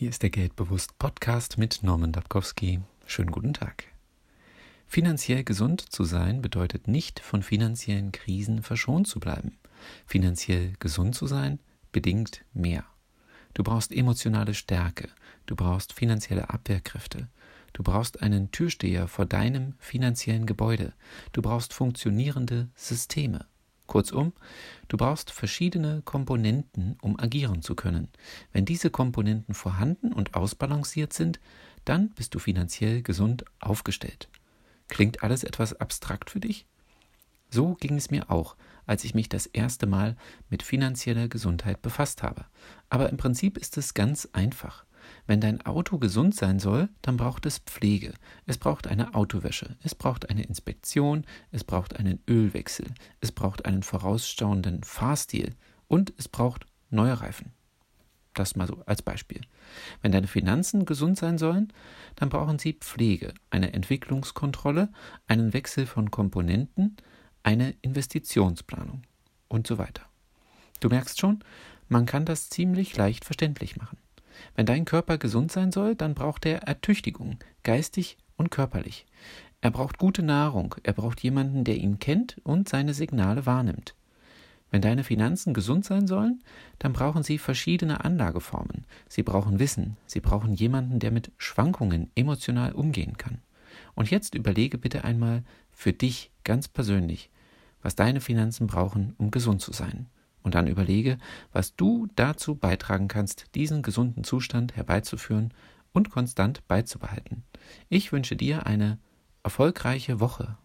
Hier ist der Geldbewusst Podcast mit Norman Dabkowski. Schönen guten Tag. Finanziell gesund zu sein bedeutet nicht, von finanziellen Krisen verschont zu bleiben. Finanziell gesund zu sein bedingt mehr. Du brauchst emotionale Stärke, du brauchst finanzielle Abwehrkräfte, du brauchst einen Türsteher vor deinem finanziellen Gebäude, du brauchst funktionierende Systeme. Kurzum, du brauchst verschiedene Komponenten, um agieren zu können. Wenn diese Komponenten vorhanden und ausbalanciert sind, dann bist du finanziell gesund aufgestellt. Klingt alles etwas abstrakt für dich? So ging es mir auch, als ich mich das erste Mal mit finanzieller Gesundheit befasst habe. Aber im Prinzip ist es ganz einfach. Wenn dein Auto gesund sein soll, dann braucht es Pflege. Es braucht eine Autowäsche. Es braucht eine Inspektion. Es braucht einen Ölwechsel. Es braucht einen vorausschauenden Fahrstil. Und es braucht neue Reifen. Das mal so als Beispiel. Wenn deine Finanzen gesund sein sollen, dann brauchen sie Pflege, eine Entwicklungskontrolle, einen Wechsel von Komponenten, eine Investitionsplanung und so weiter. Du merkst schon, man kann das ziemlich leicht verständlich machen. Wenn dein Körper gesund sein soll, dann braucht er Ertüchtigung, geistig und körperlich. Er braucht gute Nahrung, er braucht jemanden, der ihn kennt und seine Signale wahrnimmt. Wenn deine Finanzen gesund sein sollen, dann brauchen sie verschiedene Anlageformen. Sie brauchen Wissen, sie brauchen jemanden, der mit Schwankungen emotional umgehen kann. Und jetzt überlege bitte einmal für dich ganz persönlich, was deine Finanzen brauchen, um gesund zu sein und dann überlege, was du dazu beitragen kannst, diesen gesunden Zustand herbeizuführen und konstant beizubehalten. Ich wünsche dir eine erfolgreiche Woche